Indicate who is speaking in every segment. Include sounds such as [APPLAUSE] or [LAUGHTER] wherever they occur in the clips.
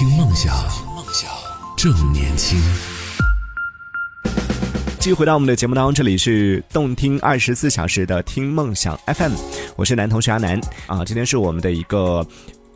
Speaker 1: 听梦想，梦想正年轻。继续回到我们的节目当中，这里是动听二十四小时的听梦想 FM，我是男同学阿南啊，今天是我们的一个。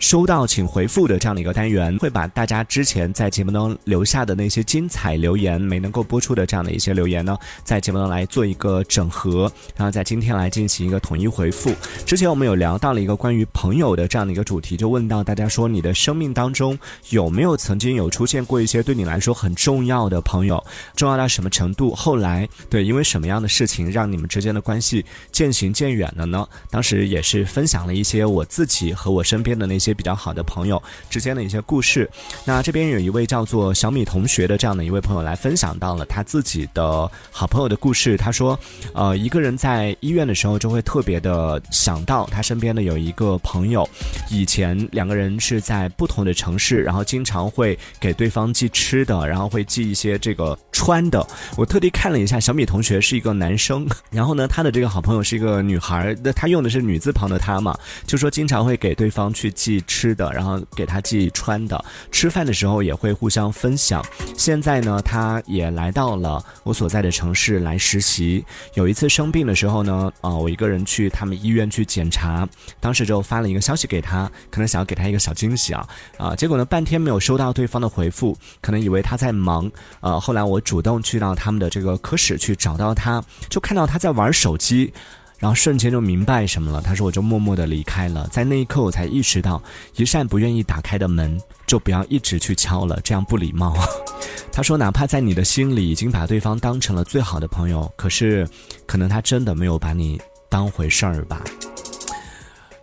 Speaker 1: 收到请回复的这样的一个单元，会把大家之前在节目中留下的那些精彩留言没能够播出的这样的一些留言呢，在节目中来做一个整合，然后在今天来进行一个统一回复。之前我们有聊到了一个关于朋友的这样的一个主题，就问到大家说，你的生命当中有没有曾经有出现过一些对你来说很重要的朋友，重要到什么程度？后来对，因为什么样的事情让你们之间的关系渐行渐远了呢？当时也是分享了一些我自己和我身边的那些。些比较好的朋友之间的一些故事，那这边有一位叫做小米同学的这样的一位朋友来分享到了他自己的好朋友的故事。他说，呃，一个人在医院的时候就会特别的想到他身边的有一个朋友，以前两个人是在不同的城市，然后经常会给对方寄吃的，然后会寄一些这个穿的。我特地看了一下，小米同学是一个男生，然后呢，他的这个好朋友是一个女孩，那他用的是女字旁的他嘛，就说经常会给对方去寄。吃的，然后给他寄穿的，吃饭的时候也会互相分享。现在呢，他也来到了我所在的城市来实习。有一次生病的时候呢，啊，我一个人去他们医院去检查，当时就发了一个消息给他，可能想要给他一个小惊喜啊，啊，结果呢，半天没有收到对方的回复，可能以为他在忙。呃，后来我主动去到他们的这个科室去找到他，就看到他在玩手机。然后瞬间就明白什么了。他说：“我就默默的离开了。”在那一刻，我才意识到，一扇不愿意打开的门，就不要一直去敲了，这样不礼貌。[LAUGHS] 他说：“哪怕在你的心里已经把对方当成了最好的朋友，可是，可能他真的没有把你当回事儿吧？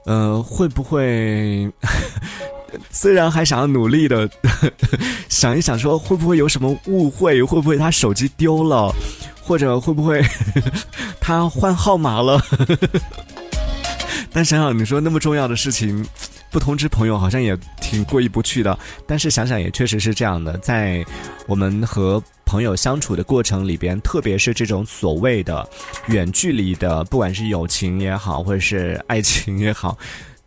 Speaker 1: 呃，会不会？[LAUGHS] 虽然还想要努力的 [LAUGHS] 想一想，说会不会有什么误会？会不会他手机丢了？或者会不会？[LAUGHS] ”他换号码了，[LAUGHS] 但想想你说那么重要的事情，不通知朋友好像也挺过意不去的。但是想想也确实是这样的，在我们和朋友相处的过程里边，特别是这种所谓的远距离的，不管是友情也好，或者是爱情也好。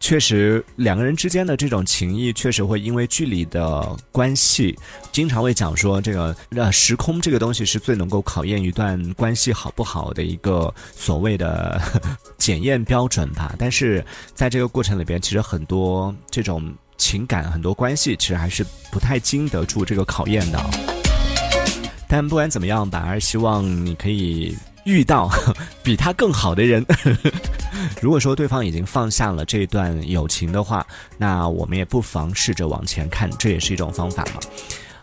Speaker 1: 确实，两个人之间的这种情谊，确实会因为距离的关系，经常会讲说这个呃时空这个东西是最能够考验一段关系好不好的一个所谓的 [LAUGHS] 检验标准吧。但是在这个过程里边，其实很多这种情感、很多关系，其实还是不太经得住这个考验的。但不管怎么样吧，还是希望你可以。遇到 [LAUGHS] 比他更好的人，如果说对方已经放下了这段友情的话，那我们也不妨试着往前看，这也是一种方法嘛。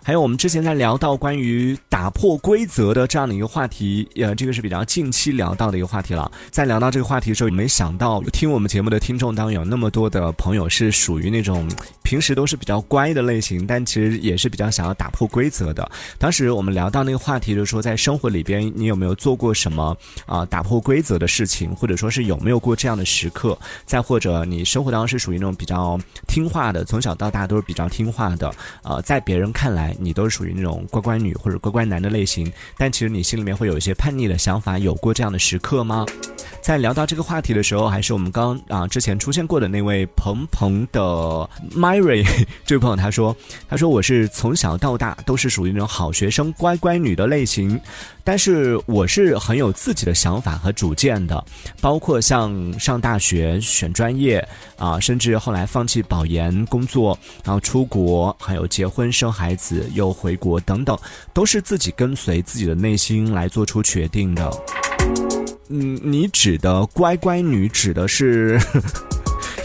Speaker 1: 还有我们之前在聊到关于打破规则的这样的一个话题，呃，这个是比较近期聊到的一个话题了。在聊到这个话题的时候，没想到听我们节目的听众当中有那么多的朋友是属于那种平时都是比较乖的类型，但其实也是比较想要打破规则的。当时我们聊到那个话题，就是说在生活里边，你有没有做过什么啊打破规则的事情，或者说是有没有过这样的时刻？再或者你生活当中是属于那种比较听话的，从小到大都是比较听话的，呃，在别人看来。你都是属于那种乖乖女或者乖乖男的类型，但其实你心里面会有一些叛逆的想法，有过这样的时刻吗？在聊到这个话题的时候，还是我们刚啊之前出现过的那位鹏鹏的 Mary [LAUGHS] 这位朋友，他说，他说我是从小到大都是属于那种好学生、乖乖女的类型，但是我是很有自己的想法和主见的，包括像上大学、选专业啊，甚至后来放弃保研工作，然后出国，还有结婚生孩子又回国等等，都是自己跟随自己的内心来做出决定的。嗯，你指的乖乖女指的是？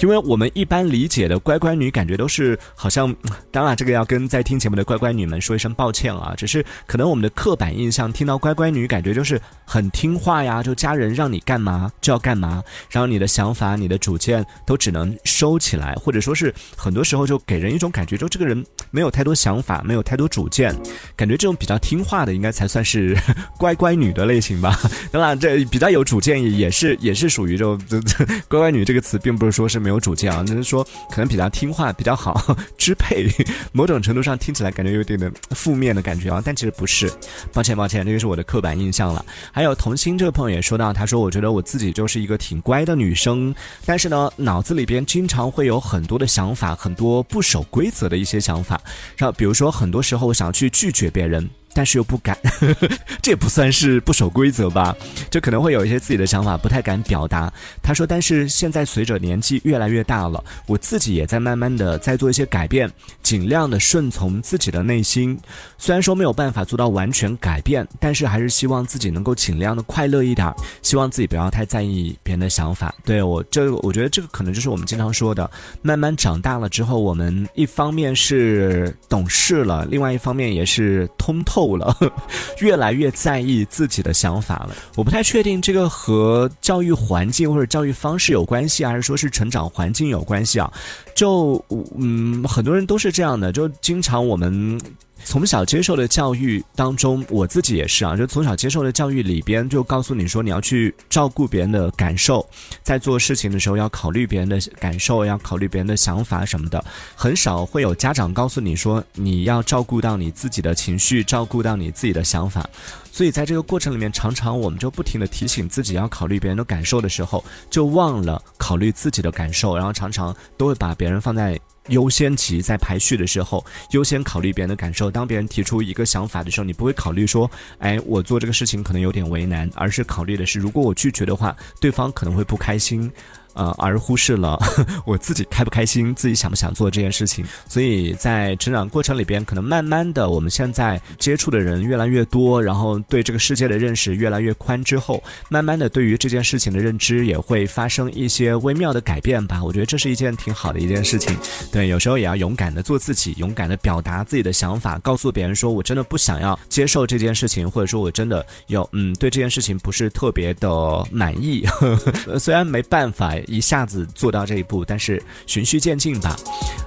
Speaker 1: 因为我们一般理解的乖乖女，感觉都是好像，[TSK] 当然这个要跟在听节目的乖乖女们说一声抱歉啊，只是可能我们的刻板印象，听到乖乖女，感觉就是很听话呀，就家人让你干嘛就要干嘛，然后你的想法、你的主见都只能收起来，或者说是很多时候就给人一种感觉，就这个人没有太多想法，没有太多主见，感觉这种比较听话的，应该才算是 [LAUGHS] 乖乖女的类型吧。[LAUGHS] 当然，这比较有主见也是也是属于这种 [LAUGHS] 乖乖女这个词，并不是说是没。有主见啊，就是说可能比较听话，比较好 [LAUGHS] 支配。某种程度上听起来感觉有点点负面的感觉啊，但其实不是。抱歉抱歉，这个是我的刻板印象了。还有童心这个朋友也说到，他说我觉得我自己就是一个挺乖的女生，但是呢，脑子里边经常会有很多的想法，很多不守规则的一些想法，然后比如说很多时候我想去拒绝别人。但是又不敢，[LAUGHS] 这也不算是不守规则吧？就可能会有一些自己的想法，不太敢表达。他说：“但是现在随着年纪越来越大了，我自己也在慢慢的在做一些改变，尽量的顺从自己的内心。虽然说没有办法做到完全改变，但是还是希望自己能够尽量的快乐一点，希望自己不要太在意别人的想法。对我这，我觉得这个可能就是我们经常说的，慢慢长大了之后，我们一方面是懂事了，另外一方面也是通透。”够了，[LAUGHS] 越来越在意自己的想法了。我不太确定这个和教育环境或者教育方式有关系，还是说是成长环境有关系啊？就嗯，很多人都是这样的，就经常我们。从小接受的教育当中，我自己也是啊，就从小接受的教育里边就告诉你说，你要去照顾别人的感受，在做事情的时候要考虑别人的感受，要考虑别人的想法什么的。很少会有家长告诉你说，你要照顾到你自己的情绪，照顾到你自己的想法。所以在这个过程里面，常常我们就不停的提醒自己要考虑别人的感受的时候，就忘了考虑自己的感受，然后常常都会把别人放在。优先级在排序的时候，优先考虑别人的感受。当别人提出一个想法的时候，你不会考虑说，哎，我做这个事情可能有点为难，而是考虑的是，如果我拒绝的话，对方可能会不开心。呃，而忽视了 [LAUGHS] 我自己开不开心，自己想不想做这件事情。所以在成长过程里边，可能慢慢的，我们现在接触的人越来越多，然后对这个世界的认识越来越宽之后，慢慢的对于这件事情的认知也会发生一些微妙的改变吧。我觉得这是一件挺好的一件事情。对，有时候也要勇敢的做自己，勇敢的表达自己的想法，告诉别人说我真的不想要接受这件事情，或者说我真的有嗯对这件事情不是特别的满意。[LAUGHS] 虽然没办法。一下子做到这一步，但是循序渐进吧。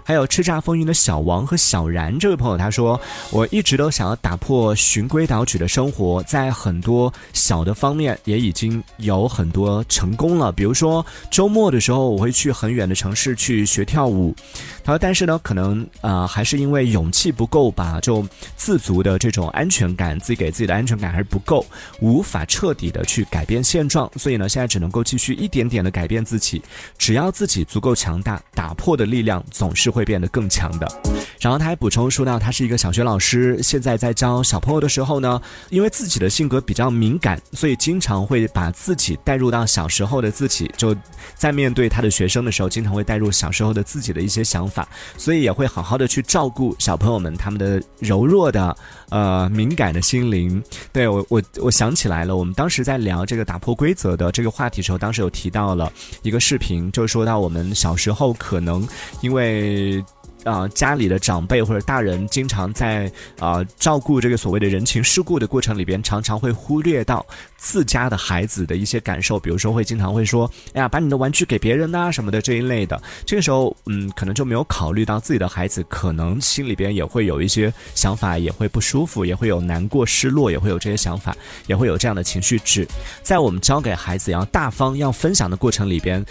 Speaker 1: 还有叱咤风云的小王和小然这位朋友，他说：“我一直都想要打破循规蹈矩的生活，在很多小的方面也已经有很多成功了。比如说周末的时候，我会去很远的城市去学跳舞。他说，但是呢，可能啊，还是因为勇气不够吧，就自足的这种安全感，自己给自己的安全感还是不够，无法彻底的去改变现状。所以呢，现在只能够继续一点点的改变自己。只要自己足够强大，打破的力量总是。”会变得更强的。然后他还补充说到，他是一个小学老师，现在在教小朋友的时候呢，因为自己的性格比较敏感，所以经常会把自己带入到小时候的自己，就在面对他的学生的时候，经常会带入小时候的自己的一些想法，所以也会好好的去照顾小朋友们他们的柔弱的呃敏感的心灵。对我我我想起来了，我们当时在聊这个打破规则的这个话题的时候，当时有提到了一一个视频，就说到我们小时候可能因为。啊，家里的长辈或者大人经常在啊照顾这个所谓的人情世故的过程里边，常常会忽略到自家的孩子的一些感受，比如说会经常会说，哎呀，把你的玩具给别人呐什么的这一类的。这个时候，嗯，可能就没有考虑到自己的孩子可能心里边也会有一些想法，也会不舒服，也会有难过、失落，也会有这些想法，也会有这样的情绪值。在我们教给孩子要大方、要分享的过程里边。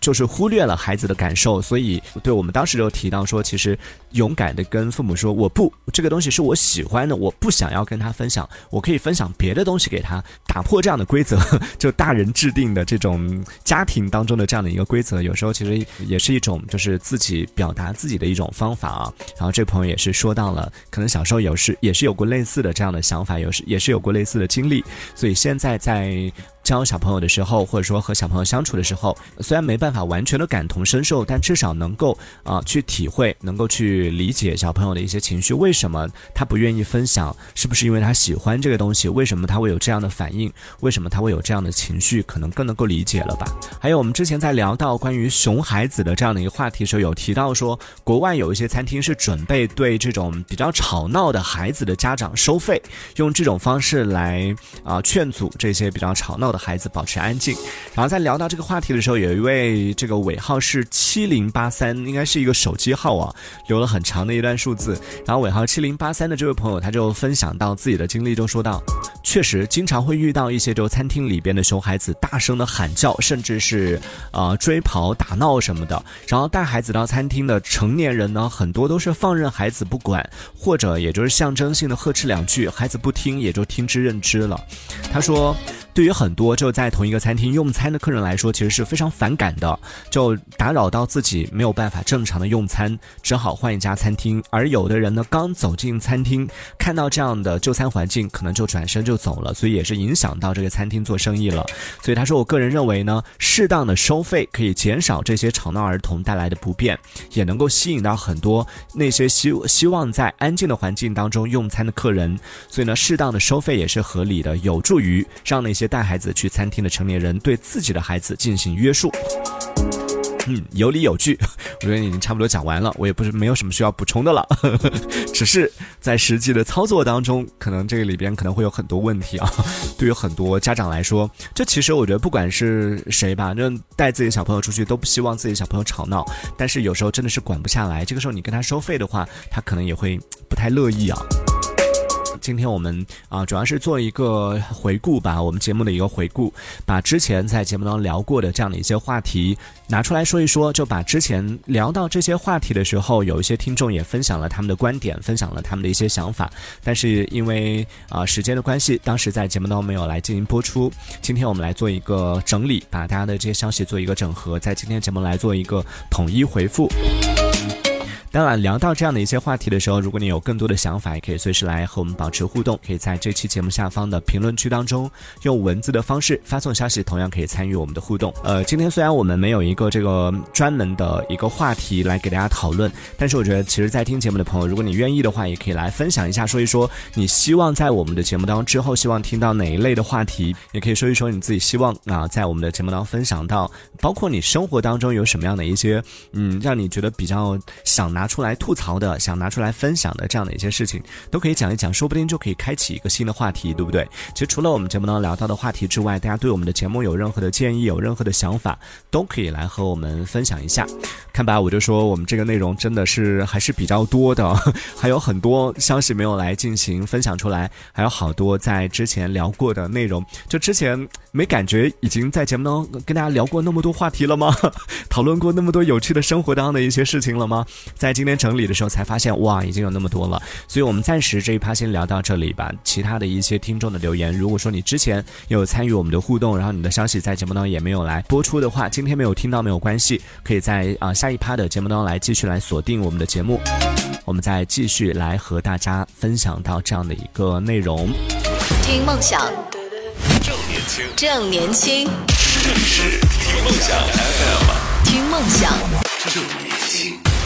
Speaker 1: 就是忽略了孩子的感受，所以对我们当时就提到说，其实勇敢的跟父母说，我不这个东西是我喜欢的，我不想要跟他分享，我可以分享别的东西给他，打破这样的规则，就大人制定的这种家庭当中的这样的一个规则，有时候其实也是一种就是自己表达自己的一种方法啊。然后这朋友也是说到了，可能小时候有时也是有过类似的这样的想法，有时也是有过类似的经历，所以现在在。教小朋友的时候，或者说和小朋友相处的时候，虽然没办法完全的感同身受，但至少能够啊去体会，能够去理解小朋友的一些情绪。为什么他不愿意分享？是不是因为他喜欢这个东西？为什么他会有这样的反应？为什么他会有这样的情绪？可能更能够理解了吧？还有我们之前在聊到关于熊孩子的这样的一个话题时候，有提到说，国外有一些餐厅是准备对这种比较吵闹的孩子的家长收费，用这种方式来啊劝阻这些比较吵闹的。孩子保持安静。然后在聊到这个话题的时候，有一位这个尾号是七零八三，应该是一个手机号啊，留了很长的一段数字。然后尾号七零八三的这位朋友，他就分享到自己的经历，就说到，确实经常会遇到一些就餐厅里边的熊孩子大声的喊叫，甚至是呃追跑打闹什么的。然后带孩子到餐厅的成年人呢，很多都是放任孩子不管，或者也就是象征性的呵斥两句，孩子不听也就听之任之了。他说。对于很多就在同一个餐厅用餐的客人来说，其实是非常反感的，就打扰到自己没有办法正常的用餐，只好换一家餐厅。而有的人呢，刚走进餐厅，看到这样的就餐环境，可能就转身就走了，所以也是影响到这个餐厅做生意了。所以他说，我个人认为呢，适当的收费可以减少这些吵闹儿童带来的不便，也能够吸引到很多那些希希望在安静的环境当中用餐的客人。所以呢，适当的收费也是合理的，有助于让那些。带孩子去餐厅的成年人对自己的孩子进行约束，嗯，有理有据。[LAUGHS] 我觉得已经差不多讲完了，我也不是没有什么需要补充的了，[LAUGHS] 只是在实际的操作当中，可能这个里边可能会有很多问题啊。[LAUGHS] 对于很多家长来说，这其实我觉得不管是谁吧，就带自己小朋友出去都不希望自己小朋友吵闹，但是有时候真的是管不下来，这个时候你跟他收费的话，他可能也会不太乐意啊。今天我们啊，主要是做一个回顾吧，我们节目的一个回顾，把之前在节目当中聊过的这样的一些话题拿出来说一说，就把之前聊到这些话题的时候，有一些听众也分享了他们的观点，分享了他们的一些想法，但是因为啊时间的关系，当时在节目当中没有来进行播出。今天我们来做一个整理，把大家的这些消息做一个整合，在今天节目来做一个统一回复。当然，聊到这样的一些话题的时候，如果你有更多的想法，也可以随时来和我们保持互动。可以在这期节目下方的评论区当中，用文字的方式发送消息，同样可以参与我们的互动。呃，今天虽然我们没有一个这个专门的一个话题来给大家讨论，但是我觉得，其实，在听节目的朋友，如果你愿意的话，也可以来分享一下，说一说你希望在我们的节目当中之后，希望听到哪一类的话题，也可以说一说你自己希望啊，在我们的节目当中分享到，包括你生活当中有什么样的一些，嗯，让你觉得比较想。拿出来吐槽的，想拿出来分享的这样的一些事情，都可以讲一讲，说不定就可以开启一个新的话题，对不对？其实除了我们节目当中聊到的话题之外，大家对我们的节目有任何的建议，有任何的想法，都可以来和我们分享一下。看吧，我就说我们这个内容真的是还是比较多的，[LAUGHS] 还有很多消息没有来进行分享出来，还有好多在之前聊过的内容，就之前没感觉已经在节目当中跟大家聊过那么多话题了吗？[LAUGHS] 讨论过那么多有趣的生活当中的一些事情了吗？在今天整理的时候才发现，哇，已经有那么多了。所以我们暂时这一趴先聊到这里吧。其他的一些听众的留言，如果说你之前有参与我们的互动，然后你的消息在节目当中也没有来播出的话，今天没有听到没有关系，可以在啊下。一趴的节目当中来继续来锁定我们的节目，我们再继续来和大家分享到这样的一个内容。
Speaker 2: 听梦想，正年轻，正年轻，这里是听梦想 FM，听梦想，正年轻。